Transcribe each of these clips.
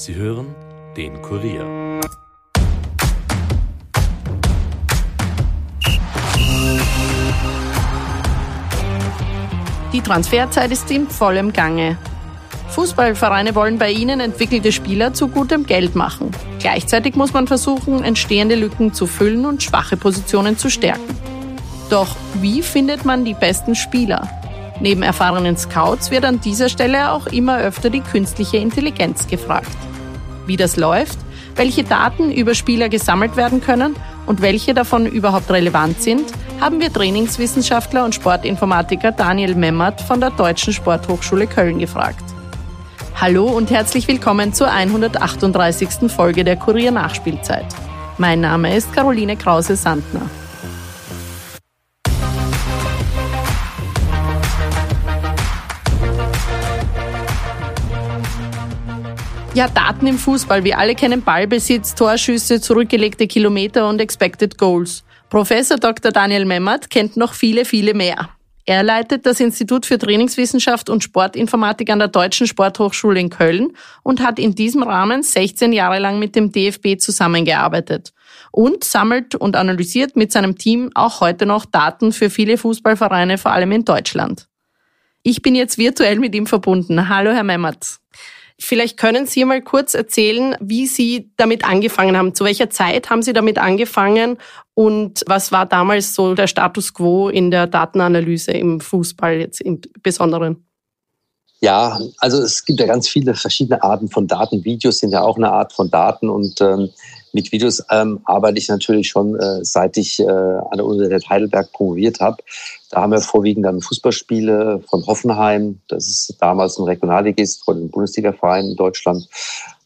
Sie hören den Kurier. Die Transferzeit ist in vollem Gange. Fußballvereine wollen bei ihnen entwickelte Spieler zu gutem Geld machen. Gleichzeitig muss man versuchen, entstehende Lücken zu füllen und schwache Positionen zu stärken. Doch wie findet man die besten Spieler? Neben erfahrenen Scouts wird an dieser Stelle auch immer öfter die künstliche Intelligenz gefragt. Wie das läuft, welche Daten über Spieler gesammelt werden können und welche davon überhaupt relevant sind, haben wir Trainingswissenschaftler und Sportinformatiker Daniel Memmert von der Deutschen Sporthochschule Köln gefragt. Hallo und herzlich willkommen zur 138. Folge der Kurier Nachspielzeit. Mein Name ist Caroline Krause-Sandner. Ja, Daten im Fußball. Wir alle kennen Ballbesitz, Torschüsse, zurückgelegte Kilometer und Expected Goals. Professor Dr. Daniel Memmert kennt noch viele, viele mehr. Er leitet das Institut für Trainingswissenschaft und Sportinformatik an der Deutschen Sporthochschule in Köln und hat in diesem Rahmen 16 Jahre lang mit dem DFB zusammengearbeitet und sammelt und analysiert mit seinem Team auch heute noch Daten für viele Fußballvereine, vor allem in Deutschland. Ich bin jetzt virtuell mit ihm verbunden. Hallo, Herr Memmert. Vielleicht können Sie mal kurz erzählen, wie Sie damit angefangen haben. Zu welcher Zeit haben Sie damit angefangen und was war damals so der Status quo in der Datenanalyse im Fußball jetzt im Besonderen? Ja, also es gibt ja ganz viele verschiedene Arten von Daten. Videos sind ja auch eine Art von Daten und ähm, mit Videos ähm, arbeite ich natürlich schon, äh, seit ich äh, an der Universität Heidelberg promoviert habe. Da haben wir vorwiegend dann Fußballspiele von Hoffenheim, das ist damals ein Regionalligist von den Bundesliga-Verein in Deutschland,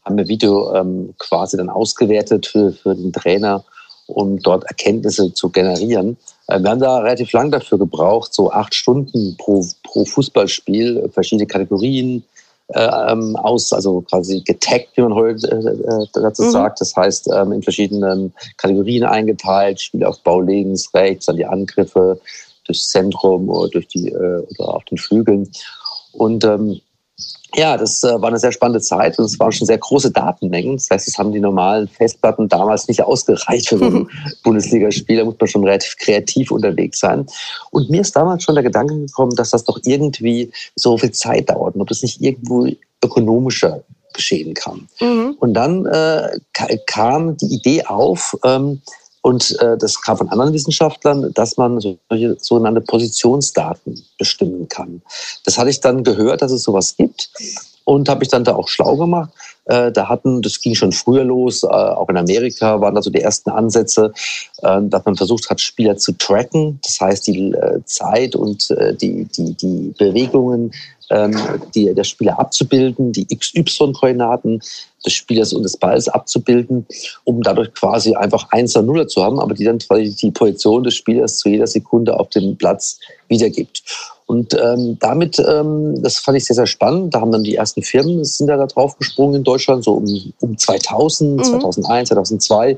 haben wir Video ähm, quasi dann ausgewertet für, für den Trainer, um dort Erkenntnisse zu generieren. Äh, wir haben da relativ lang dafür gebraucht, so acht Stunden pro, pro Fußballspiel, verschiedene Kategorien, äh, ähm, aus, also quasi getaggt, wie man heute äh, dazu mhm. sagt. Das heißt, ähm, in verschiedenen Kategorien eingeteilt, Spielaufbau links, rechts, dann die Angriffe durchs Zentrum oder durch die äh, oder auf den Flügeln. Und ähm, ja, das äh, war eine sehr spannende Zeit und es waren schon sehr große Datenmengen. Das heißt, es haben die normalen Festplatten damals nicht ausgereicht für so ein Bundesligaspiel. Da muss man schon relativ kreativ unterwegs sein. Und mir ist damals schon der Gedanke gekommen, dass das doch irgendwie so viel Zeit dauert und ob das nicht irgendwo ökonomischer geschehen kann. Mhm. Und dann äh, kam die Idee auf, ähm, und äh, das kam von anderen Wissenschaftlern, dass man solche sogenannte Positionsdaten bestimmen kann. Das hatte ich dann gehört, dass es sowas gibt und habe ich dann da auch schlau gemacht. Äh, da hatten, das ging schon früher los, äh, auch in Amerika waren da so die ersten Ansätze, äh, dass man versucht hat, Spieler zu tracken. Das heißt, die äh, Zeit und äh, die, die, die Bewegungen ähm, die, der Spieler abzubilden, die XY-Koordinaten des Spielers und des Balls abzubilden, um dadurch quasi einfach 1 0 zu haben, aber die dann quasi die Position des Spielers zu jeder Sekunde auf dem Platz wiedergibt. Und ähm, damit, ähm, das fand ich sehr, sehr spannend. Da haben dann die ersten Firmen sind da drauf gesprungen in Deutschland, so um, um 2000, mhm. 2001, 2002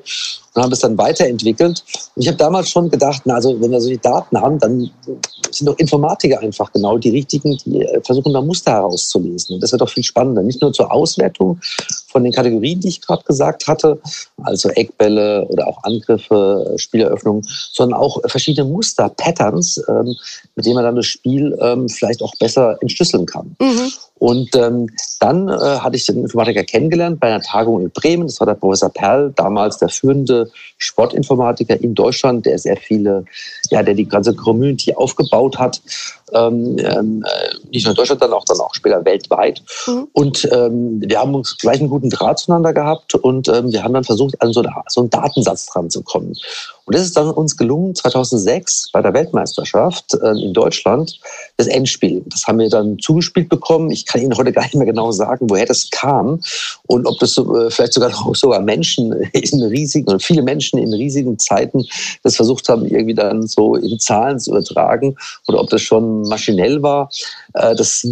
und haben das dann weiterentwickelt. Und ich habe damals schon gedacht, na, also wenn wir solche Daten haben, dann sind doch Informatiker einfach genau die richtigen, die äh, versuchen da Muster herauszulesen. Und das wird doch viel spannender. Nicht nur zur Auswertung von den Kategorien, die ich gerade gesagt hatte, also Eckbälle oder auch Angriffe, Spieleröffnungen, sondern auch verschiedene Muster, Patterns, ähm, mit denen man dann das Spiel ähm, vielleicht auch besser entschlüsseln kann. Mhm. Und ähm, dann äh, hatte ich den Informatiker kennengelernt bei einer Tagung in Bremen. Das war der Professor Perl, damals der führende Sportinformatiker in Deutschland, der sehr viele, ja, der die ganze Community aufgebaut hat. Ähm, ähm, nicht nur in Deutschland, dann auch dann auch später weltweit. Mhm. Und ähm, wir haben uns gleich einen guten Draht zueinander gehabt und ähm, wir haben dann versucht, an so, eine, so einen Datensatz dran zu kommen. Und das ist dann uns gelungen 2006 bei der Weltmeisterschaft äh, in Deutschland, das Endspiel. Das haben wir dann zugespielt bekommen. Ich kann Ihnen heute gar nicht mehr genau sagen, woher das kam und ob das so, äh, vielleicht sogar sogar Menschen in riesigen oder viele Menschen in riesigen Zeiten das versucht haben, irgendwie dann so in Zahlen zu übertragen oder ob das schon maschinell war. Äh, das,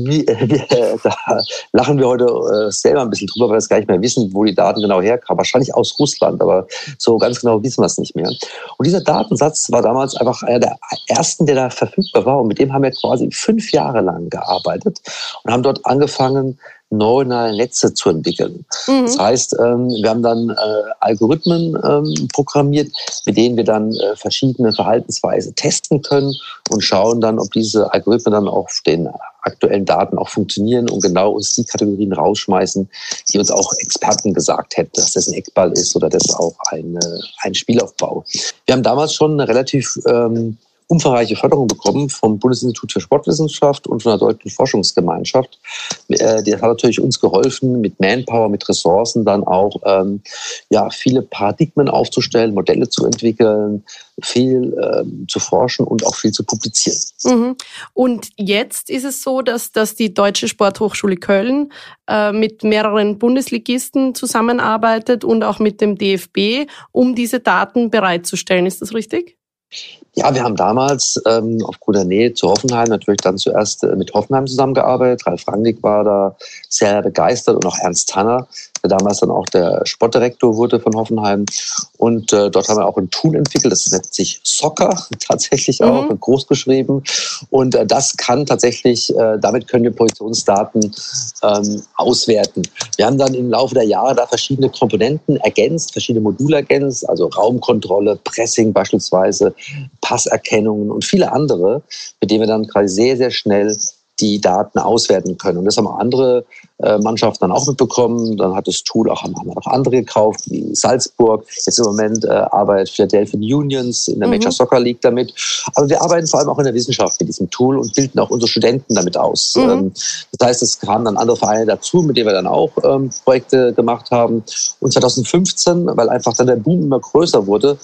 da lachen wir heute äh, selber ein bisschen drüber, weil wir es gar nicht mehr wissen, wo die Daten genau herkamen. Wahrscheinlich aus Russland, aber so ganz genau wissen wir es nicht mehr. Und dieser Datensatz war damals einfach einer der ersten, der da verfügbar war. Und mit dem haben wir quasi fünf Jahre lang gearbeitet und haben dort angefangen, neuronale Netze zu entwickeln. Mhm. Das heißt, ähm, wir haben dann äh, Algorithmen ähm, programmiert, mit denen wir dann äh, verschiedene Verhaltensweisen testen können und schauen dann, ob diese Algorithmen dann auf den aktuellen Daten auch funktionieren und genau uns die Kategorien rausschmeißen, die uns auch Experten gesagt hätten, dass das ein Eckball ist oder das auch ein, ein Spielaufbau. Wir haben damals schon eine relativ ähm, umfangreiche Förderung bekommen vom Bundesinstitut für Sportwissenschaft und von der Deutschen Forschungsgemeinschaft. Äh, das hat natürlich uns geholfen, mit Manpower, mit Ressourcen dann auch ähm, ja, viele Paradigmen aufzustellen, Modelle zu entwickeln, viel ähm, zu forschen und auch viel zu publizieren. Mhm. Und jetzt ist es so, dass, dass die Deutsche Sporthochschule Köln äh, mit mehreren Bundesligisten zusammenarbeitet und auch mit dem DFB, um diese Daten bereitzustellen. Ist das richtig? Ja, wir haben damals ähm, aufgrund der Nähe zu Hoffenheim natürlich dann zuerst äh, mit Hoffenheim zusammengearbeitet. Ralf Rangnick war da sehr begeistert und auch Ernst Tanner, der damals dann auch der Sportdirektor wurde von Hoffenheim. Und äh, dort haben wir auch ein Tool entwickelt, das nennt sich Soccer, tatsächlich auch, mhm. groß geschrieben. Und äh, das kann tatsächlich, äh, damit können wir Positionsdaten ähm, auswerten. Wir haben dann im Laufe der Jahre da verschiedene Komponenten ergänzt, verschiedene Module ergänzt, also Raumkontrolle, Pressing beispielsweise, Passerkennungen und viele andere, mit denen wir dann quasi sehr, sehr schnell die Daten auswerten können. Und das haben andere äh, Mannschaften dann auch mitbekommen. Dann hat das Tool auch, haben auch andere gekauft, wie Salzburg. Jetzt im Moment äh, arbeitet Philadelphia Unions in der Major mhm. Soccer League damit. Aber wir arbeiten vor allem auch in der Wissenschaft mit diesem Tool und bilden auch unsere Studenten damit aus. Mhm. Ähm, das heißt, es kamen dann andere Vereine dazu, mit denen wir dann auch ähm, Projekte gemacht haben. Und 2015, weil einfach dann der Boom immer größer wurde,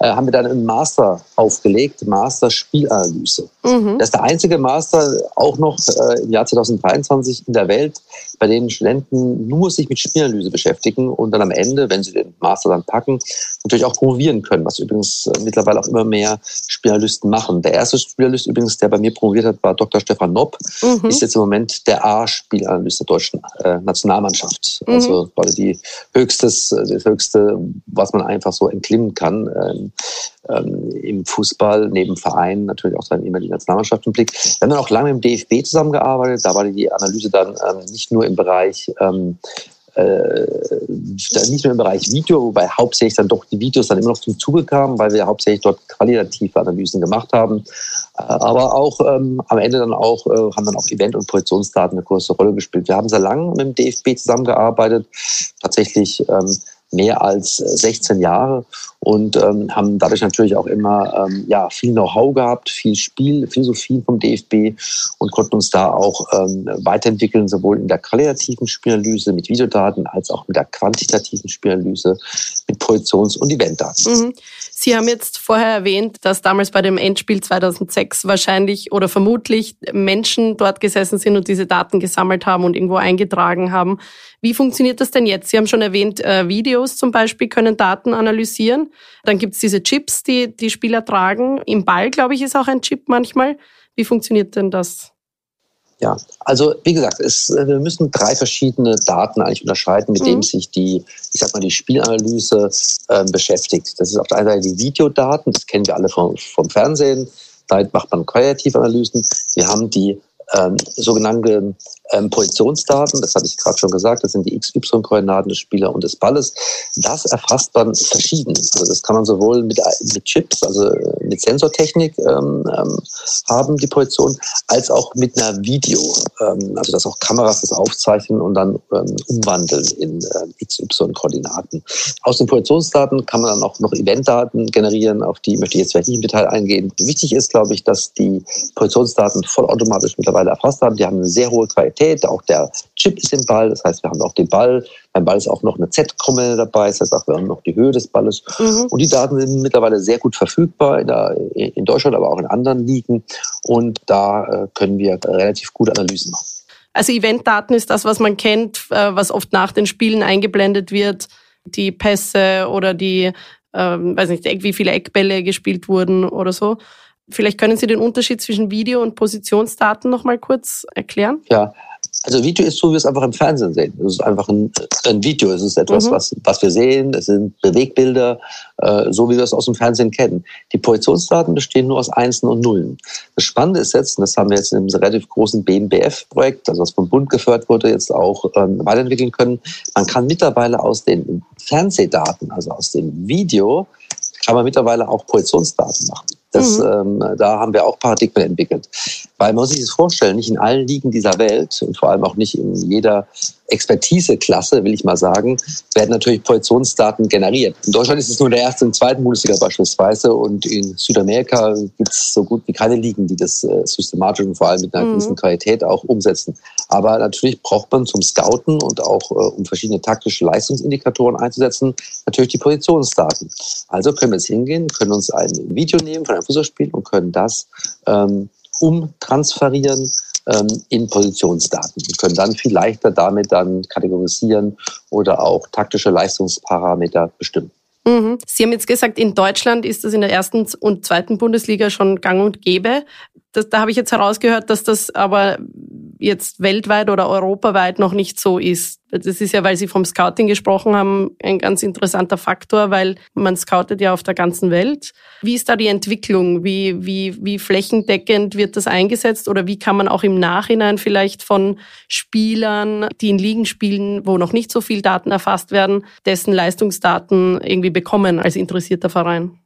äh, haben wir dann einen Master aufgelegt, Master Spielanalyse. Mhm. Das ist der einzige Master auch noch äh, im Jahr 2023 in der Welt, bei dem Studenten nur sich mit Spielanalyse beschäftigen und dann am Ende, wenn sie den Master dann packen, natürlich auch promovieren können, was übrigens äh, mittlerweile auch immer mehr Spielanalysten machen. Der erste Spielanalyst übrigens, der bei mir promoviert hat, war Dr. Stefan Nopp, mhm. ist jetzt im Moment der A-Spielanalyst der deutschen äh, Nationalmannschaft. Mhm. Also quasi die höchstes, äh, das höchste, was man einfach so entklimmen kann. Ähm, ähm, im Fußball, neben Vereinen natürlich auch dann immer die Nationalmannschaft im Blick. Wir haben dann auch lange im DFB zusammengearbeitet. Da war die Analyse dann ähm, nicht nur im Bereich ähm, äh, nicht nur im Bereich Video, wobei hauptsächlich dann doch die Videos dann immer noch zum Zuge kamen, weil wir hauptsächlich dort qualitative Analysen gemacht haben. Äh, aber auch ähm, am Ende dann auch äh, haben dann auch Event- und Projektionsdaten eine große Rolle gespielt. Wir haben sehr lange mit dem DFB zusammengearbeitet, tatsächlich ähm, mehr als 16 Jahre und ähm, haben dadurch natürlich auch immer ähm, ja, viel Know-how gehabt, viel Spiel, Philosophie vom DFB und konnten uns da auch ähm, weiterentwickeln, sowohl in der qualitativen Spielanalyse mit Videodaten als auch mit der quantitativen Spielanalyse Projektions- und Eventdaten. Mhm. Sie haben jetzt vorher erwähnt, dass damals bei dem Endspiel 2006 wahrscheinlich oder vermutlich Menschen dort gesessen sind und diese Daten gesammelt haben und irgendwo eingetragen haben. Wie funktioniert das denn jetzt? Sie haben schon erwähnt, äh, Videos zum Beispiel können Daten analysieren. Dann gibt es diese Chips, die die Spieler tragen. Im Ball, glaube ich, ist auch ein Chip manchmal. Wie funktioniert denn das? Ja, also wie gesagt, es, äh, wir müssen drei verschiedene Daten eigentlich unterscheiden, mit mhm. denen sich die, ich sag mal, die Spielanalyse äh, beschäftigt. Das ist auf der einen Seite die Videodaten, das kennen wir alle vom, vom Fernsehen. Da macht man Kreativanalysen. Wir haben die ähm, sogenannte ähm, Positionsdaten, das hatte ich gerade schon gesagt, das sind die XY-Koordinaten des Spielers und des Balles. Das erfasst man verschieden. Also das kann man sowohl mit, mit Chips, also mit Sensortechnik ähm, ähm, haben, die Position, als auch mit einer Video, ähm, also dass auch Kameras das aufzeichnen und dann ähm, umwandeln in äh, XY-Koordinaten. Aus den Positionsdaten kann man dann auch noch Eventdaten generieren, auf die möchte ich jetzt vielleicht nicht im Detail eingehen. Wichtig ist, glaube ich, dass die Positionsdaten vollautomatisch mittlerweile erfasst haben. Die haben eine sehr hohe Qualität Qualität. Auch der Chip ist im Ball. Das heißt, wir haben auch den Ball. Beim Ball ist auch noch eine Z-Krümmel dabei. Das heißt, auch wir haben noch die Höhe des Balles. Mhm. Und die Daten sind mittlerweile sehr gut verfügbar in, der, in Deutschland, aber auch in anderen Ligen. Und da äh, können wir relativ gute Analysen machen. Also Eventdaten ist das, was man kennt, äh, was oft nach den Spielen eingeblendet wird. Die Pässe oder die, ähm, weiß nicht, wie viele Eckbälle gespielt wurden oder so. Vielleicht können Sie den Unterschied zwischen Video- und Positionsdaten noch mal kurz erklären? Ja, Also Video ist so, wie wir es einfach im Fernsehen sehen. Es ist einfach ein, ein Video. Es ist etwas, mhm. was, was wir sehen. Es sind Bewegbilder, äh, so wie wir es aus dem Fernsehen kennen. Die Positionsdaten bestehen nur aus Einsen und Nullen. Das Spannende ist jetzt, und das haben wir jetzt in einem relativ großen BMBF-Projekt, also was vom Bund gefördert wurde, jetzt auch ähm, weiterentwickeln können. Man kann mittlerweile aus den Fernsehdaten, also aus dem Video, kann man mittlerweile auch Positionsdaten machen. Das, mhm. ähm, da haben wir auch Paradigmen entwickelt. Weil man muss sich das vorstellen, nicht in allen Ligen dieser Welt und vor allem auch nicht in jeder Expertiseklasse, will ich mal sagen, werden natürlich Positionsdaten generiert. In Deutschland ist es nur der erste und zweiten Bundesliga beispielsweise und in Südamerika gibt es so gut wie keine Ligen, die das äh, systematisch und vor allem mit einer mhm. gewissen Qualität auch umsetzen. Aber natürlich braucht man zum Scouten und auch äh, um verschiedene taktische Leistungsindikatoren einzusetzen, natürlich die Positionsdaten. Also können wir jetzt hingehen, können uns ein Video nehmen von einem Fußballspiel und können das ähm, umtransferieren ähm, in Positionsdaten und können dann viel leichter damit dann kategorisieren oder auch taktische Leistungsparameter bestimmen. Mhm. Sie haben jetzt gesagt, in Deutschland ist das in der ersten und zweiten Bundesliga schon gang und gäbe. Das, da habe ich jetzt herausgehört, dass das aber jetzt weltweit oder europaweit noch nicht so ist. Das ist ja, weil Sie vom Scouting gesprochen haben, ein ganz interessanter Faktor, weil man scoutet ja auf der ganzen Welt. Wie ist da die Entwicklung? Wie, wie, wie flächendeckend wird das eingesetzt oder wie kann man auch im Nachhinein vielleicht von Spielern, die in Ligen spielen, wo noch nicht so viel Daten erfasst werden, dessen Leistungsdaten irgendwie bekommen als interessierter Verein?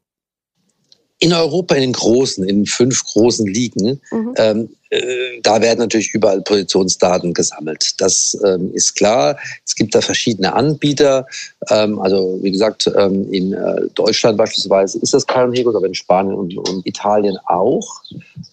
In Europa in den großen, in fünf großen Ligen, mhm. ähm, äh, da werden natürlich überall Positionsdaten gesammelt. Das ähm, ist klar. Es gibt da verschiedene Anbieter. Ähm, also wie gesagt, ähm, in äh, Deutschland beispielsweise ist das Caron Hegos, aber in Spanien und, und Italien auch.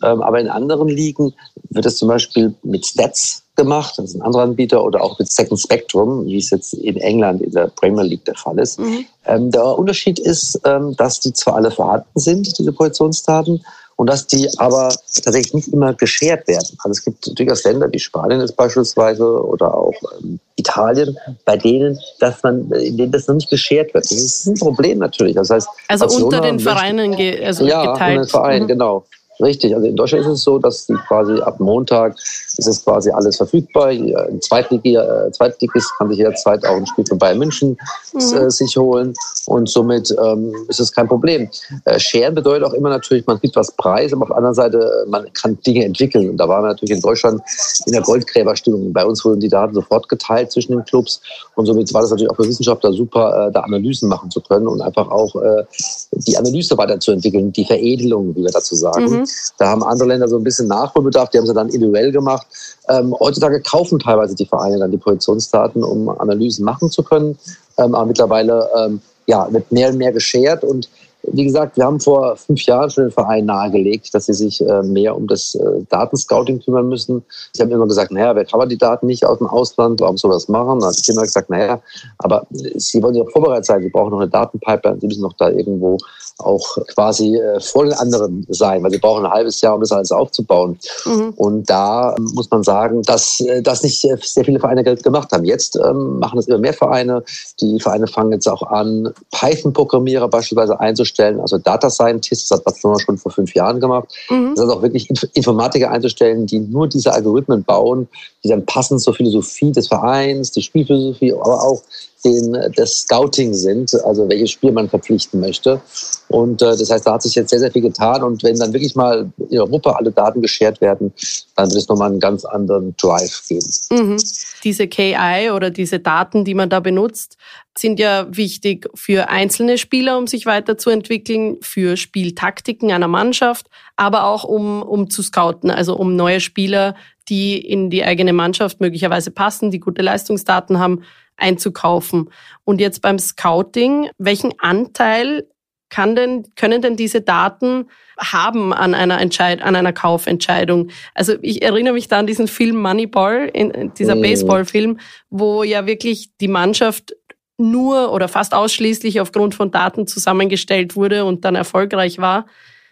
Ähm, aber in anderen Ligen wird es zum Beispiel mit Stats gemacht, das ist ein anderer Anbieter, oder auch mit Second Spectrum, wie es jetzt in England in der Premier League der Fall ist. Mhm. Ähm, der Unterschied ist, ähm, dass die zwar alle vorhanden sind, diese Positionsdaten, und dass die aber tatsächlich nicht immer geschert werden. Also es gibt durchaus Länder wie Spanien ist beispielsweise oder auch ähm, Italien, bei denen, dass man, in denen das noch nicht geschert wird. Das ist ein Problem natürlich. Das heißt, also unter den Vereinen also ja, geteilt. unter den Vereinen, mhm. genau. Richtig, also in Deutschland ist es so, dass die quasi ab Montag ist es quasi alles verfügbar. Ein Zweitliga, äh, Zweitligist kann sich jederzeit auch ein Spiel von Bayern München mhm. äh, sich holen und somit ähm, ist es kein Problem. Äh, Scheren bedeutet auch immer natürlich, man gibt was preis, aber auf der anderen Seite, äh, man kann Dinge entwickeln. Und da waren wir natürlich in Deutschland in der Goldgräberstimmung. Bei uns wurden die Daten sofort geteilt zwischen den Clubs und somit war das natürlich auch für Wissenschaftler super, äh, da Analysen machen zu können und einfach auch äh, die Analyse weiterzuentwickeln, die Veredelung, wie wir dazu sagen. Mhm. Da haben andere Länder so ein bisschen Nachholbedarf, die haben sie dann individuell gemacht. Ähm, heutzutage kaufen teilweise die Vereine dann die Positionsdaten, um Analysen machen zu können. Ähm, aber mittlerweile ähm, ja, wird mehr und mehr geshared und wie gesagt, wir haben vor fünf Jahren schon den Verein nahegelegt, dass sie sich äh, mehr um das äh, Datenscouting kümmern müssen. Sie haben immer gesagt, naja, wer kann man die Daten nicht aus dem Ausland, warum soll das machen? Dann habe ich immer gesagt, naja, aber sie wollen ja vorbereitet sein, sie brauchen noch eine Datenpipeline, sie müssen noch da irgendwo auch quasi äh, vor den anderen sein, weil sie brauchen ein halbes Jahr, um das alles aufzubauen. Mhm. Und da muss man sagen, dass das nicht sehr viele Vereine Geld gemacht haben. Jetzt ähm, machen es immer mehr Vereine. Die Vereine fangen jetzt auch an, Python-Programmierer beispielsweise einzustellen einzustellen, also Data Scientists, das hat Barcelona schon vor fünf Jahren gemacht. Mhm. Das heißt auch wirklich Informatiker einzustellen, die nur diese Algorithmen bauen, die dann passend zur Philosophie des Vereins, die Spielphilosophie, aber auch den, das Scouting sind, also welches Spiel man verpflichten möchte. Und äh, das heißt, da hat sich jetzt sehr, sehr viel getan. Und wenn dann wirklich mal in Europa alle Daten geschert werden, dann wird es nochmal einen ganz anderen Drive geben. Mhm. Diese KI oder diese Daten, die man da benutzt, sind ja wichtig für einzelne Spieler, um sich weiterzuentwickeln, für Spieltaktiken einer Mannschaft, aber auch um, um zu scouten, also um neue Spieler, die in die eigene Mannschaft möglicherweise passen, die gute Leistungsdaten haben, einzukaufen. Und jetzt beim Scouting, welchen Anteil kann denn, können denn diese Daten haben an einer Entscheid an einer Kaufentscheidung? Also ich erinnere mich da an diesen Film Moneyball, in, dieser mhm. Baseballfilm, wo ja wirklich die Mannschaft nur oder fast ausschließlich aufgrund von Daten zusammengestellt wurde und dann erfolgreich war.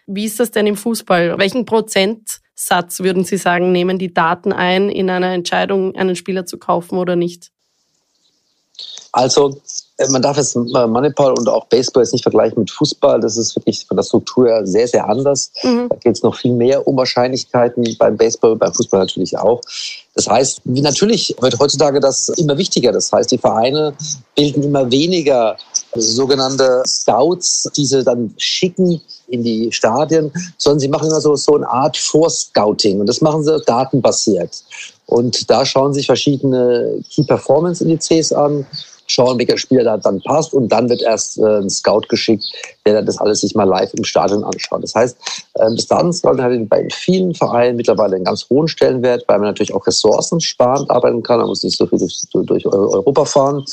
Wie ist das denn im Fußball? Welchen Prozentsatz würden Sie sagen, nehmen die Daten ein, in einer Entscheidung einen Spieler zu kaufen oder nicht? Also äh, man darf jetzt Moneyball und auch Baseball jetzt nicht vergleichen mit Fußball. Das ist wirklich von der Struktur her sehr, sehr anders. Mhm. Da geht es noch viel mehr um Wahrscheinlichkeiten beim Baseball, beim Fußball natürlich auch. Das heißt, natürlich wird heutzutage das immer wichtiger. Das heißt, die Vereine bilden immer weniger sogenannte Scouts, die sie dann schicken in die Stadien, sondern sie machen immer so, so eine Art Vorscouting. Und das machen sie datenbasiert. Und da schauen sich verschiedene Key Performance Indizes an schauen, welcher Spieler da dann passt und dann wird erst äh, ein Scout geschickt, der dann das alles sich mal live im Stadion anschaut. Das heißt, äh, das Datenscouting hat bei vielen Vereinen mittlerweile einen ganz hohen Stellenwert, weil man natürlich auch ressourcensparend arbeiten kann. Man muss nicht so viel durch, durch Europa fahren.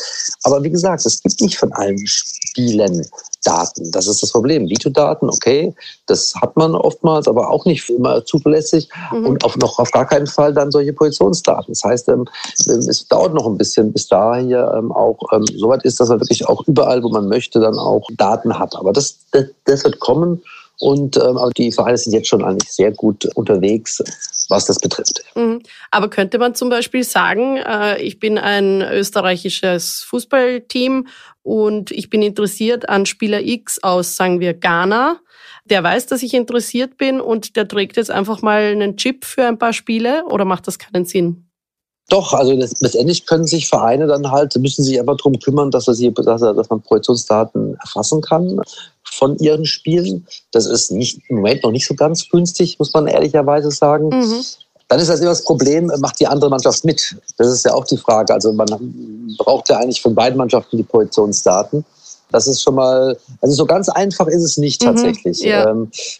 Aber wie gesagt, es gibt nicht von allen Spielen Daten. Das ist das Problem. Videodaten, okay, das hat man oftmals, aber auch nicht immer zuverlässig mhm. und auch noch auf gar keinen Fall dann solche Positionsdaten. Das heißt, ähm, es dauert noch ein bisschen, bis da hier ähm, auch ähm, soweit ist, dass man wirklich auch überall, wo man möchte, dann auch Daten hat. Aber das, das, das wird kommen. Und ähm, aber die Vereine sind jetzt schon eigentlich sehr gut unterwegs, was das betrifft. Mhm. Aber könnte man zum Beispiel sagen, äh, ich bin ein österreichisches Fußballteam und ich bin interessiert an Spieler X aus, sagen wir, Ghana. Der weiß, dass ich interessiert bin und der trägt jetzt einfach mal einen Chip für ein paar Spiele oder macht das keinen Sinn? Doch, also letztendlich können sich Vereine dann halt, müssen sich einfach darum kümmern, dass, sie, dass, dass man Projektionsdaten erfassen kann von ihren Spielen. Das ist nicht, im Moment noch nicht so ganz günstig, muss man ehrlicherweise sagen. Mhm. Dann ist das immer das Problem, macht die andere Mannschaft mit? Das ist ja auch die Frage. Also man braucht ja eigentlich von beiden Mannschaften die Positionsdaten. Das ist schon mal, also so ganz einfach ist es nicht mhm, tatsächlich. Mhm, ja.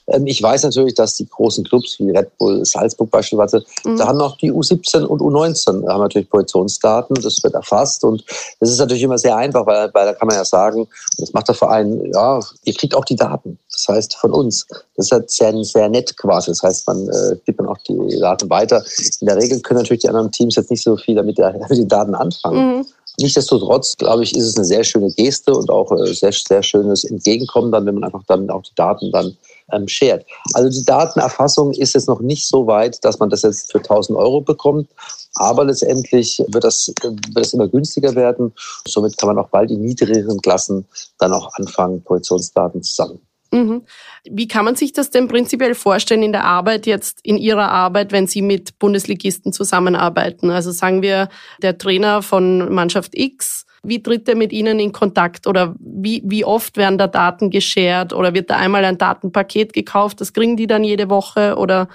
ähm, ich weiß natürlich, dass die großen Clubs wie Red Bull, Salzburg beispielsweise, mhm. da haben auch die U17 und U19 haben natürlich Positionsdaten, das wird erfasst und das ist natürlich immer sehr einfach, weil, weil da kann man ja sagen, das macht der Verein, ja, ihr kriegt auch die Daten, das heißt von uns. Das ist halt sehr, sehr nett quasi, das heißt, man äh, gibt dann auch die Daten weiter. In der Regel können natürlich die anderen Teams jetzt nicht so viel damit, damit die Daten anfangen. Mhm. Nichtsdestotrotz, glaube ich, ist es eine sehr schöne Geste und auch äh, sehr, sehr schönes Entgegenkommen dann, wenn man einfach dann auch die Daten dann ähm, shared. Also die Datenerfassung ist jetzt noch nicht so weit, dass man das jetzt für 1000 Euro bekommt. Aber letztendlich wird das, wird das immer günstiger werden. Somit kann man auch bald in niedrigeren Klassen dann auch anfangen, Positionsdaten zu sammeln. Mhm. Wie kann man sich das denn prinzipiell vorstellen in der Arbeit jetzt, in Ihrer Arbeit, wenn Sie mit Bundesligisten zusammenarbeiten? Also sagen wir, der Trainer von Mannschaft X, wie tritt er mit Ihnen in Kontakt oder wie, wie oft werden da Daten geshared oder wird da einmal ein Datenpaket gekauft, das kriegen die dann jede Woche oder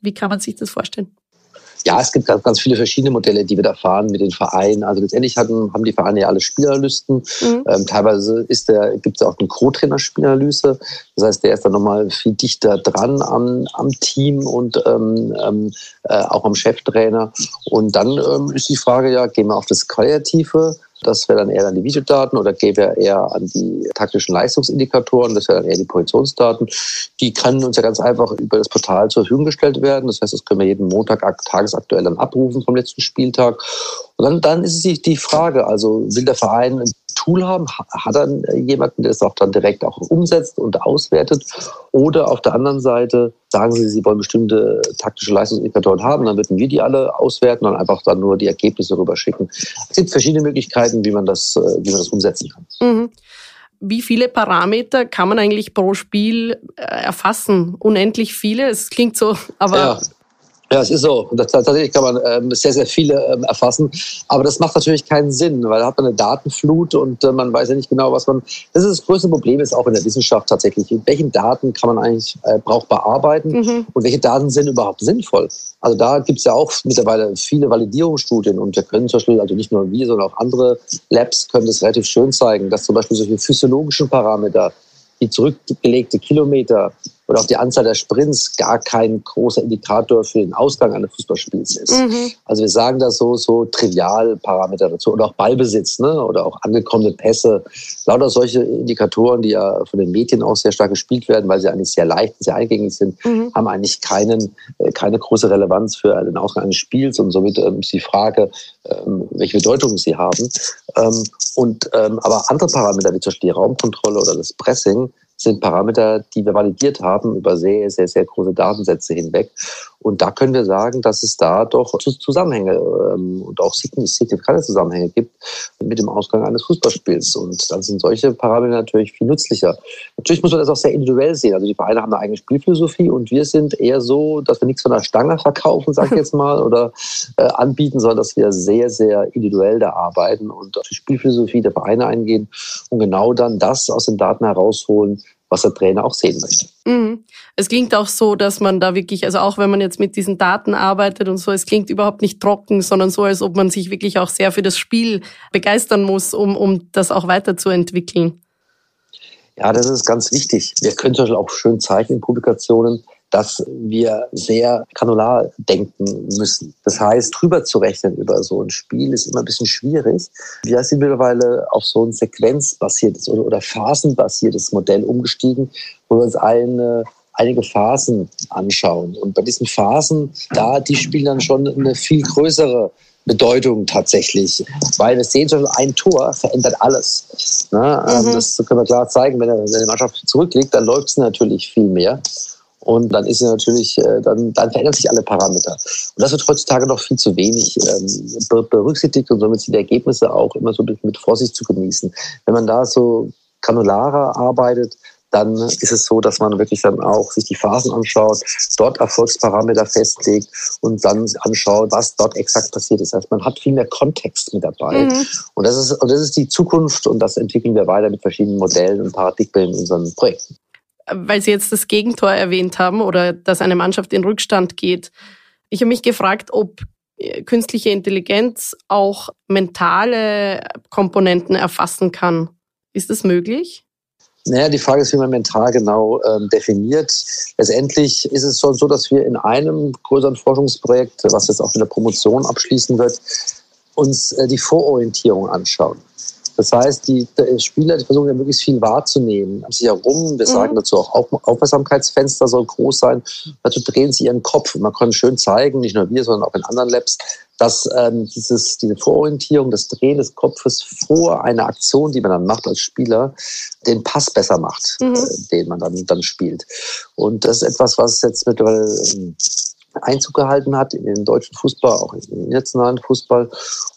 wie kann man sich das vorstellen? Ja, es gibt ganz, ganz viele verschiedene Modelle, die wir da fahren mit den Vereinen. Also letztendlich hatten, haben die Vereine ja alle Spielerlisten. Mhm. Ähm, teilweise ist der, gibt es auch eine Co-Trainer-Spielanalyse. Das heißt, der ist dann nochmal viel dichter dran am, am Team und ähm, ähm, äh, auch am Cheftrainer. Und dann ähm, ist die Frage ja, gehen wir auf das Kreative das wäre dann eher an die Videodaten oder gäbe er eher an die taktischen Leistungsindikatoren. Das wäre dann eher die Positionsdaten. Die können uns ja ganz einfach über das Portal zur Verfügung gestellt werden. Das heißt, das können wir jeden Montag tagesaktuell dann abrufen vom letzten Spieltag. Und dann, dann ist es die Frage, also will der Verein Tool haben? Hat er jemanden, der das auch dann direkt auch umsetzt und auswertet? Oder auf der anderen Seite sagen Sie, Sie wollen bestimmte taktische Leistungsindikatoren haben, dann würden wir die alle auswerten und einfach dann nur die Ergebnisse rüberschicken. Es gibt verschiedene Möglichkeiten, wie man das, äh, wie man das umsetzen kann. Mhm. Wie viele Parameter kann man eigentlich pro Spiel äh, erfassen? Unendlich viele? Es klingt so, aber ja. Ja, es ist so. tatsächlich kann man ähm, sehr, sehr viele ähm, erfassen. Aber das macht natürlich keinen Sinn, weil da hat man eine Datenflut und äh, man weiß ja nicht genau, was man. Das ist das größte Problem, ist auch in der Wissenschaft tatsächlich. Mit welchen Daten kann man eigentlich äh, brauchbar arbeiten mhm. und welche Daten sind überhaupt sinnvoll? Also da gibt es ja auch mittlerweile viele Validierungsstudien und wir können zum Beispiel, also nicht nur wir, sondern auch andere Labs können das relativ schön zeigen, dass zum Beispiel solche physiologischen Parameter, die zurückgelegte Kilometer oder auch die Anzahl der Sprints gar kein großer Indikator für den Ausgang eines Fußballspiels ist. Mhm. Also wir sagen da so, so trivial Parameter dazu oder auch Ballbesitz ne? oder auch angekommene Pässe. Lauter solche Indikatoren, die ja von den Medien auch sehr stark gespielt werden, weil sie eigentlich sehr leicht und sehr eingängig sind, mhm. haben eigentlich keinen, äh, keine große Relevanz für den Ausgang eines Spiels und somit ähm, ist die Frage, ähm, welche Bedeutung sie haben. Ähm, und, ähm, aber andere Parameter, wie zum Beispiel die Raumkontrolle oder das Pressing, sind Parameter, die wir validiert haben über sehr, sehr, sehr große Datensätze hinweg. Und da können wir sagen, dass es da doch Zusammenhänge ähm, und auch signifikante Zusammenhänge gibt mit dem Ausgang eines Fußballspiels. Und dann sind solche Parameter natürlich viel nützlicher. Natürlich muss man das auch sehr individuell sehen. Also die Vereine haben eine eigene Spielphilosophie und wir sind eher so, dass wir nichts von der Stange verkaufen, sag ich jetzt mal, oder äh, anbieten, sondern dass wir sehr, sehr individuell da arbeiten und auf die Spielphilosophie der Vereine eingehen und genau dann das aus den Daten herausholen, was der Trainer auch sehen möchte. Mhm. Es klingt auch so, dass man da wirklich, also auch wenn man jetzt mit diesen Daten arbeitet und so, es klingt überhaupt nicht trocken, sondern so, als ob man sich wirklich auch sehr für das Spiel begeistern muss, um, um das auch weiterzuentwickeln. Ja, das ist ganz wichtig. Wir können zum Beispiel auch schön zeigen in Publikationen, dass wir sehr granular denken müssen. Das heißt, drüber zu rechnen über so ein Spiel ist immer ein bisschen schwierig. Wir sind mittlerweile auf so ein sequenzbasiertes oder, oder phasenbasiertes Modell umgestiegen, wo wir uns eine einige Phasen anschauen. Und bei diesen Phasen, da, die spielen dann schon eine viel größere Bedeutung tatsächlich, weil wir sehen schon, ein Tor verändert alles. Ne? Ähm, mhm. Das können wir klar zeigen, wenn, wenn die Mannschaft zurückliegt, dann läuft es natürlich viel mehr. Und dann ist sie natürlich, äh, dann, dann verändern sich alle Parameter. Und das wird heutzutage noch viel zu wenig ähm, berücksichtigt und somit sind die Ergebnisse auch immer so mit Vorsicht zu genießen. Wenn man da so granularer arbeitet, dann ist es so, dass man wirklich dann auch sich die Phasen anschaut, dort Erfolgsparameter festlegt und dann anschaut, was dort exakt passiert ist. Das heißt, man hat viel mehr Kontext mit dabei. Mhm. Und, das ist, und das ist die Zukunft und das entwickeln wir weiter mit verschiedenen Modellen und Paradigmen in unseren Projekten weil Sie jetzt das Gegentor erwähnt haben oder dass eine Mannschaft in Rückstand geht. Ich habe mich gefragt, ob äh, künstliche Intelligenz auch mentale Komponenten erfassen kann. Ist das möglich? Naja, die Frage ist, wie man mental genau ähm, definiert. Letztendlich ist es schon so, dass wir in einem größeren Forschungsprojekt, was jetzt auch in der Promotion abschließen wird, uns äh, die Vororientierung anschauen. Das heißt, die Spieler die versuchen ja möglichst viel wahrzunehmen um sich herum. Wir mhm. sagen dazu auch, Aufmerksamkeitsfenster soll groß sein. Dazu drehen sie ihren Kopf. Und man kann schön zeigen, nicht nur wir, sondern auch in anderen Labs, dass ähm, dieses, diese Vororientierung, das Drehen des Kopfes vor einer Aktion, die man dann macht als Spieler, den Pass besser macht, mhm. äh, den man dann, dann spielt. Und das ist etwas, was jetzt mittlerweile ähm, Einzug gehalten hat in den deutschen Fußball, auch in den internationalen Fußball.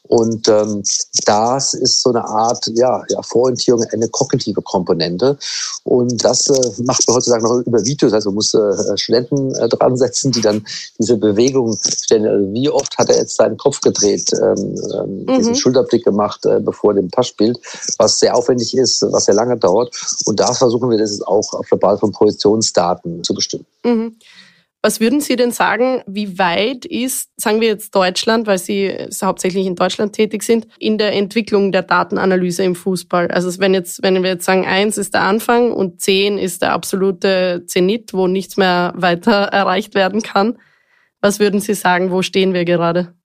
Und ähm, das ist so eine Art ja, ja, Vororientierung, eine kognitive Komponente. Und das äh, macht man heutzutage noch über Videos. Also man muss äh, Studenten äh, dran setzen, die dann diese Bewegung stellen. Also wie oft hat er jetzt seinen Kopf gedreht, ähm, ähm, mhm. diesen Schulterblick gemacht, äh, bevor er den Pass spielt, was sehr aufwendig ist, was sehr lange dauert. Und da versuchen wir das auch auf der Basis von Projektionsdaten zu bestimmen. Mhm. Was würden Sie denn sagen, wie weit ist, sagen wir jetzt Deutschland, weil Sie hauptsächlich in Deutschland tätig sind, in der Entwicklung der Datenanalyse im Fußball? Also wenn jetzt, wenn wir jetzt sagen, eins ist der Anfang und zehn ist der absolute Zenit, wo nichts mehr weiter erreicht werden kann. Was würden Sie sagen, wo stehen wir gerade?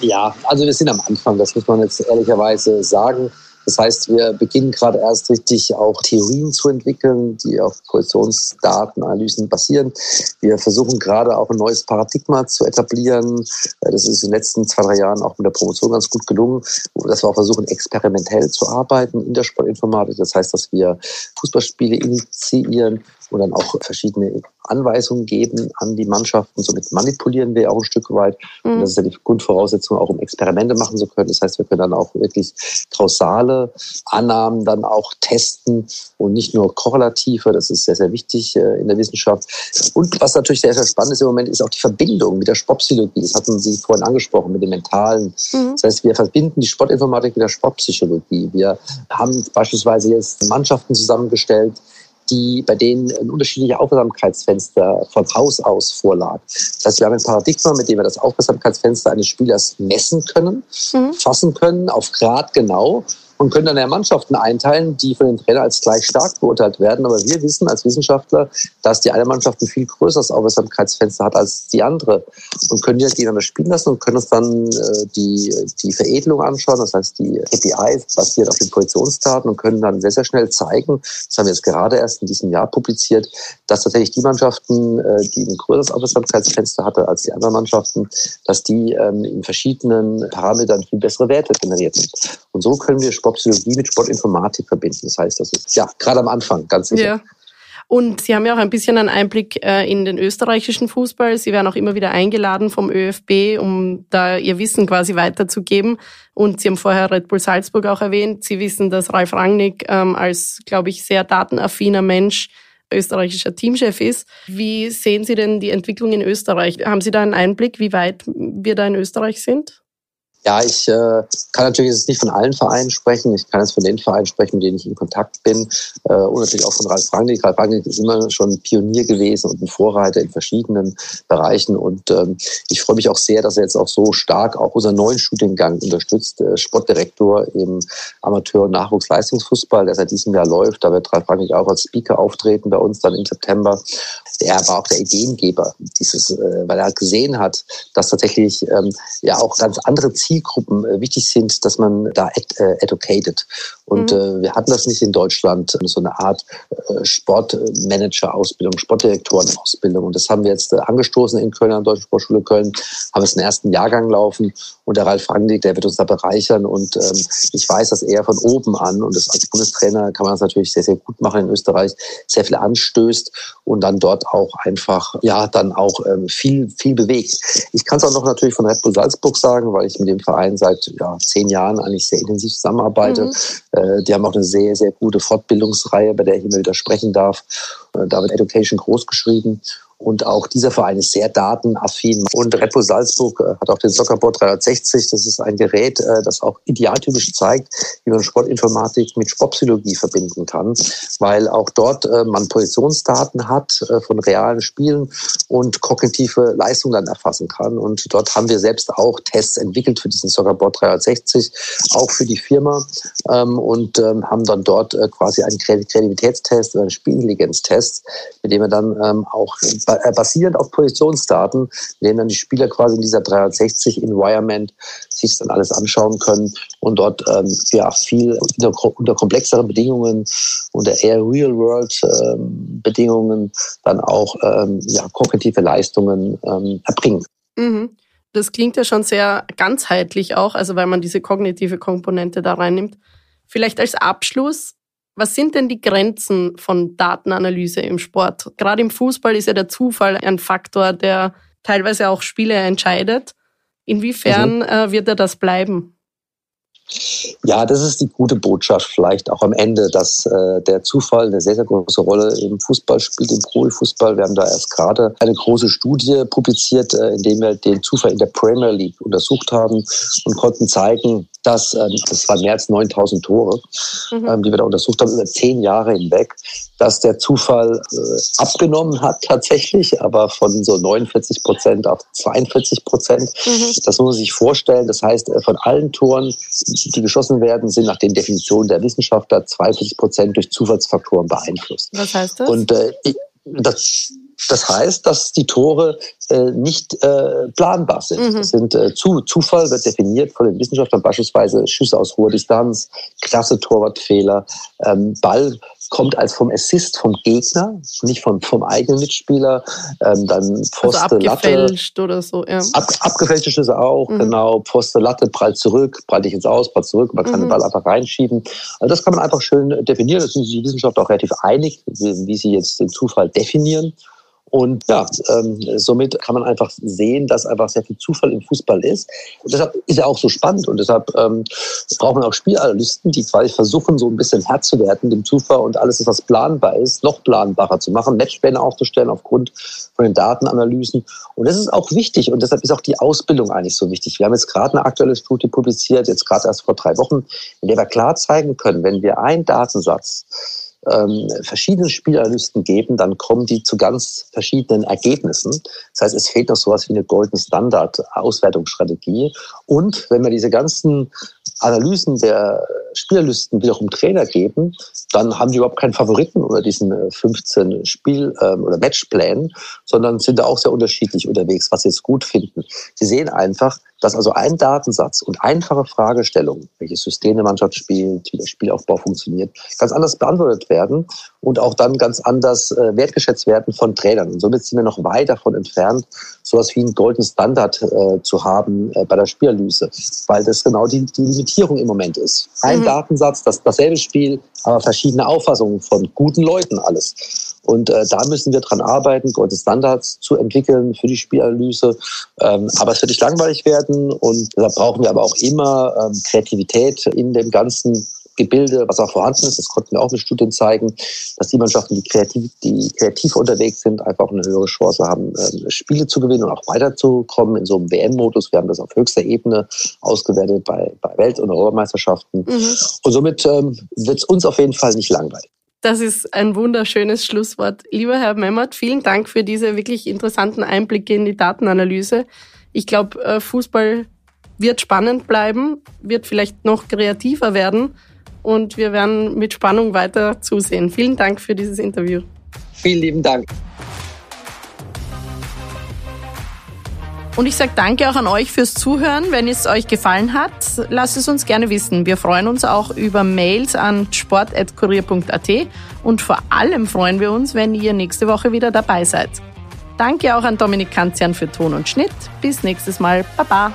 Ja, also wir sind am Anfang, das muss man jetzt ehrlicherweise sagen. Das heißt, wir beginnen gerade erst richtig auch Theorien zu entwickeln, die auf Positionsdatenanalysen basieren. Wir versuchen gerade auch ein neues Paradigma zu etablieren. Äh, das ist in den letzten zwei, drei Jahren auch mit der Promotion ganz gut gelungen, dass wir auch versuchen, experimentell zu arbeiten in der Sportinformatik. Das heißt, dass wir Fußballspiele initiieren und dann auch verschiedene Anweisungen geben an die Mannschaften. Somit manipulieren wir auch ein Stück weit. Mhm. Und das ist ja die Grundvoraussetzung, auch um Experimente machen zu können. Das heißt, wir können dann auch wirklich kausale Annahmen dann auch testen und nicht nur korrelative. Das ist sehr, sehr wichtig äh, in der Wissenschaft. Und was natürlich sehr, sehr spannend ist im Moment, ist auch die Verbindung mit der Sportpsychologie. Das hatten Sie vorhin angesprochen, mit dem Mentalen. Mhm. Das heißt, wir verbinden die Sportinformatik mit der Sportpsychologie. Wir haben beispielsweise jetzt Mannschaften zusammengestellt, die, bei denen ein unterschiedlicher Aufmerksamkeitsfenster von Haus aus vorlag. Das heißt, wir haben ein Paradigma, mit dem wir das Aufmerksamkeitsfenster eines Spielers messen können, mhm. fassen können, auf Grad genau und können dann ja Mannschaften einteilen, die von den Trainern als gleich stark beurteilt werden. Aber wir wissen als Wissenschaftler, dass die eine Mannschaft ein viel größeres Aufmerksamkeitsfenster hat als die andere und können die gegeneinander spielen lassen und können uns dann äh, die, die Veredelung anschauen, das heißt die KPIs basiert auf den Positionsdaten und können dann sehr, sehr schnell zeigen, das haben wir jetzt gerade erst in diesem Jahr publiziert, dass tatsächlich die Mannschaften, äh, die ein größeres Aufmerksamkeitsfenster hatte als die anderen Mannschaften, dass die ähm, in verschiedenen Parametern viel bessere Werte generiert sind. Und so können wir Sportpsychologie mit Sportinformatik verbinden. Das heißt, das ist ja gerade am Anfang ganz sicher. Ja. Und Sie haben ja auch ein bisschen einen Einblick äh, in den österreichischen Fußball. Sie werden auch immer wieder eingeladen vom ÖFB, um da Ihr Wissen quasi weiterzugeben. Und Sie haben vorher Red Bull Salzburg auch erwähnt. Sie wissen, dass Ralf Rangnick ähm, als, glaube ich, sehr datenaffiner Mensch österreichischer Teamchef ist. Wie sehen Sie denn die Entwicklung in Österreich? Haben Sie da einen Einblick, wie weit wir da in Österreich sind? Ja, ich äh, kann natürlich jetzt nicht von allen Vereinen sprechen. Ich kann jetzt von den Vereinen sprechen, mit denen ich in Kontakt bin. Äh, und natürlich auch von Ralf Rangnick. Ralf Rangnick ist immer schon ein Pionier gewesen und ein Vorreiter in verschiedenen Bereichen. Und ähm, ich freue mich auch sehr, dass er jetzt auch so stark auch unseren neuen Studiengang unterstützt. Äh, Sportdirektor im Amateur- und Nachwuchsleistungsfußball, der seit diesem Jahr läuft. Da wird Ralf Rangnick auch als Speaker auftreten bei uns dann im September. Er war auch der Ideengeber dieses, äh, weil er gesehen hat, dass tatsächlich ähm, ja auch ganz andere Ziele Zielgruppen äh, wichtig sind, dass man da äh, educated. Und mhm. äh, wir hatten das nicht in Deutschland, so eine Art äh, Sportmanager-Ausbildung, Sportdirektoren-Ausbildung. Und das haben wir jetzt äh, angestoßen in Köln an der Deutschen Sportschule Köln, haben es den ersten Jahrgang laufen. Und der Ralf Rangnick, der wird uns da bereichern. Und ähm, ich weiß, dass er von oben an, und das als Bundestrainer kann man das natürlich sehr, sehr gut machen in Österreich, sehr viel anstößt und dann dort auch einfach, ja, dann auch ähm, viel, viel bewegt. Ich kann es auch noch natürlich von Red Bull Salzburg sagen, weil ich mit dem dem Verein seit ja, zehn Jahren eigentlich sehr intensiv zusammenarbeite. Mhm. Äh, die haben auch eine sehr, sehr gute Fortbildungsreihe, bei der ich immer wieder sprechen darf. Äh, da wird Education groß geschrieben. Und auch dieser Verein ist sehr datenaffin. Und Bull Salzburg äh, hat auch den Soccerboard 360. Das ist ein Gerät, äh, das auch idealtypisch zeigt, wie man Sportinformatik mit Sportpsychologie verbinden kann, weil auch dort äh, man Positionsdaten hat von realen Spielen und kognitive Leistung dann erfassen kann. Und dort haben wir selbst auch Tests entwickelt für diesen Soccerboard 360, auch für die Firma ähm, und ähm, haben dann dort quasi einen Kreativitätstest oder einen Spielintelligenztest, mit dem wir dann ähm, auch basierend auf Positionsdaten, mit denen dann die Spieler quasi in dieser 360 Environment sich dann alles anschauen können und dort ähm, ja viel unter, unter komplexeren Bedingungen, unter eher Real-World-Bedingungen ähm, dann auch ähm, ja, kognitive Leistungen ähm, erbringen. Mhm. Das klingt ja schon sehr ganzheitlich auch, also weil man diese kognitive Komponente da reinnimmt. Vielleicht als Abschluss, was sind denn die Grenzen von Datenanalyse im Sport? Gerade im Fußball ist ja der Zufall ein Faktor, der teilweise auch Spiele entscheidet. Inwiefern mhm. äh, wird er das bleiben? Ja, das ist die gute Botschaft vielleicht auch am Ende, dass äh, der Zufall eine sehr, sehr große Rolle im Fußball spielt, im Profifußball. Wir haben da erst gerade eine große Studie publiziert, äh, in der wir den Zufall in der Premier League untersucht haben und konnten zeigen, dass, ähm, das waren mehr als 9000 Tore, mhm. ähm, die wir da untersucht haben, über zehn Jahre hinweg, dass der Zufall äh, abgenommen hat tatsächlich, aber von so 49 Prozent auf 42 Prozent. Mhm. Das muss man sich vorstellen. Das heißt, äh, von allen Toren, die geschossen werden, sind nach den Definitionen der Wissenschaftler 42 Prozent durch Zufallsfaktoren beeinflusst. Was heißt das? Und äh, das, das heißt, dass die Tore äh, nicht äh, planbar sind. Mhm. Das sind äh, zu, Zufall wird definiert von den Wissenschaftlern beispielsweise Schüsse aus hoher Distanz, klasse Torwartfehler, ähm, Ball kommt als vom Assist vom Gegner, nicht vom, vom eigenen Mitspieler. Ähm, dann Pfoste, also abgefälscht Latte. oder so, ja. Ab, abgefälschte Schüsse auch, mhm. genau. Pfoste, Latte, prallt zurück, prallt dich ins Aus, prallt zurück, man kann mhm. den Ball einfach reinschieben. Also das kann man einfach schön definieren. Das sind sich die Wissenschaftler auch relativ einig, wie, wie sie jetzt den Zufall definieren. Und ja, ähm, somit kann man einfach sehen, dass einfach sehr viel Zufall im Fußball ist. Und deshalb ist er auch so spannend und deshalb ähm, braucht man auch Spielanalysten, die quasi versuchen, so ein bisschen Herr zu werden dem Zufall und alles, was planbar ist, noch planbarer zu machen, Matchpläne aufzustellen aufgrund von den Datenanalysen. Und das ist auch wichtig und deshalb ist auch die Ausbildung eigentlich so wichtig. Wir haben jetzt gerade eine aktuelle Studie publiziert, jetzt gerade erst vor drei Wochen, in der wir klar zeigen können, wenn wir einen Datensatz ähm, verschiedene Spielanalysten geben, dann kommen die zu ganz verschiedenen Ergebnissen. Das heißt, es fehlt noch sowas wie eine Golden Standard Auswertungsstrategie. Und wenn wir diese ganzen Analysen der Spielerlisten wiederum Trainer geben, dann haben die überhaupt keinen Favoriten unter diesen 15 äh, Spiel- ähm, oder Matchplänen, sondern sind da auch sehr unterschiedlich unterwegs, was sie jetzt gut finden. Sie sehen einfach, dass also ein Datensatz und einfache Fragestellungen, welches System eine Mannschaft spielt, wie der Spielaufbau funktioniert, ganz anders beantwortet werden und auch dann ganz anders äh, wertgeschätzt werden von Trainern. Und somit sind wir noch weit davon entfernt, sowas wie einen Golden Standard äh, zu haben äh, bei der Spielanalyse, weil das genau die, die Limitierung im Moment ist. Ein mhm. Datensatz, das, dasselbe Spiel, aber verschiedene Auffassungen von guten Leuten alles. Und äh, da müssen wir dran arbeiten, Gold Standards zu entwickeln für die Spielanalyse. Ähm, aber es wird nicht langweilig werden und da brauchen wir aber auch immer ähm, Kreativität in dem ganzen Gebilde, was auch vorhanden ist. Das konnten wir auch mit Studien zeigen, dass die Mannschaften, die kreativ, die kreativ unterwegs sind, einfach eine höhere Chance haben, äh, Spiele zu gewinnen und auch weiterzukommen in so einem WM-Modus. Wir haben das auf höchster Ebene ausgewertet bei, bei Welt- und Europameisterschaften. Mhm. Und somit ähm, wird es uns auf jeden Fall nicht langweilig. Das ist ein wunderschönes Schlusswort. Lieber Herr Memmert, vielen Dank für diese wirklich interessanten Einblicke in die Datenanalyse. Ich glaube, äh, Fußball wird spannend bleiben, wird vielleicht noch kreativer werden und wir werden mit Spannung weiter zusehen. Vielen Dank für dieses Interview. Vielen lieben Dank. Und ich sage danke auch an euch fürs Zuhören. Wenn es euch gefallen hat, lasst es uns gerne wissen. Wir freuen uns auch über Mails an sport.kurier.at und vor allem freuen wir uns, wenn ihr nächste Woche wieder dabei seid. Danke auch an Dominik Kanzian für Ton und Schnitt. Bis nächstes Mal. Baba.